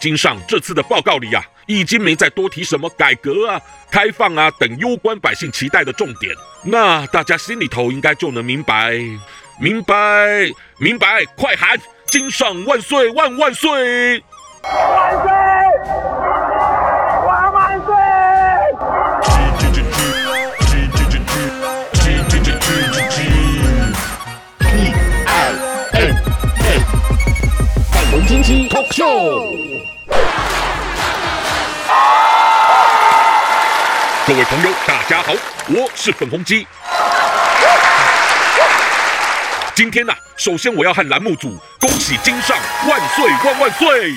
金上这次的报告里啊，已经没再多提什么改革啊、开放啊等攸关百姓期待的重点。那大家心里头应该就能明白，明白，明白，快喊“金上万岁万万岁”！万岁！万万岁！金鸡 talk show，各位朋友，大家好，我是粉红鸡。今天呢、啊，首先我要和栏目组恭喜金上万岁万万岁！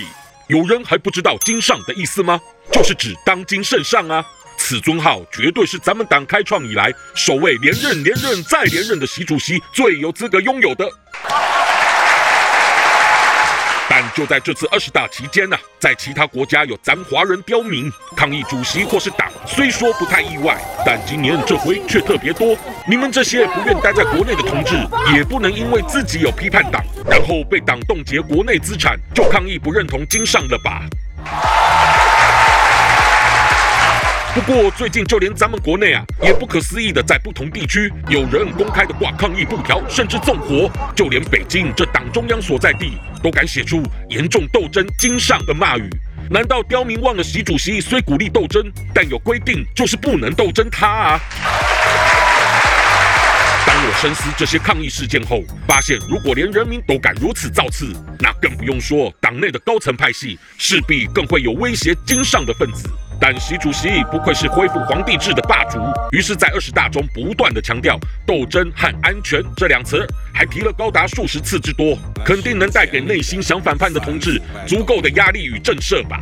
有人还不知道金上的意思吗？就是指当今圣上啊。此尊号绝对是咱们党开创以来首位连任、连任再连任的习主席最有资格拥有的。就在这次二十大期间呢、在其他国家有咱华人刁民抗议主席或是党，虽说不太意外，但今年这回却特别多。你们这些不愿待在国内的同志，也不能因为自己有批判党，然后被党冻结国内资产，就抗议不认同金上了吧？不过最近就连咱们国内啊，也不可思议的在不同地区有人公开的挂抗议布条，甚至纵火，就连北京这党中央所在地都敢写出严重斗争惊上的骂语。难道刁民忘了习主席虽鼓励斗争，但有规定就是不能斗争他啊？深思这些抗议事件后，发现如果连人民都敢如此造次，那更不用说党内的高层派系，势必更会有威胁金上的分子。但习主席不愧是恢复皇帝制的霸主，于是，在二十大中不断地强调斗争和安全这两词，还提了高达数十次之多，肯定能带给内心想反叛的同志足够的压力与震慑吧。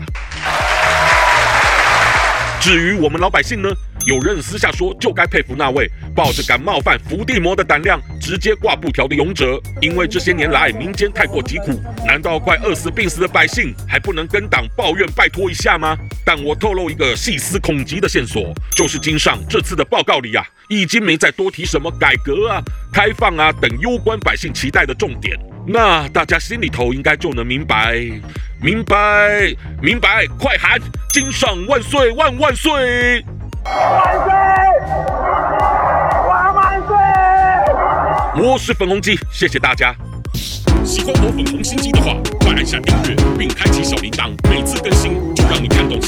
至于我们老百姓呢？有人私下说，就该佩服那位抱着敢冒犯伏地魔的胆量，直接挂布条的勇者，因为这些年来民间太过疾苦，难道快饿死病死的百姓还不能跟党抱怨拜托一下吗？但我透露一个细思恐极的线索，就是金上这次的报告里啊，已经没再多提什么改革啊、开放啊等攸关百姓期待的重点，那大家心里头应该就能明白，明白，明白，快喊金上万岁万万岁！万岁！万万岁！我是粉红鸡，谢谢大家。喜欢我粉红心机的话，快按下订阅并开启小铃铛，每次更新就让你看懂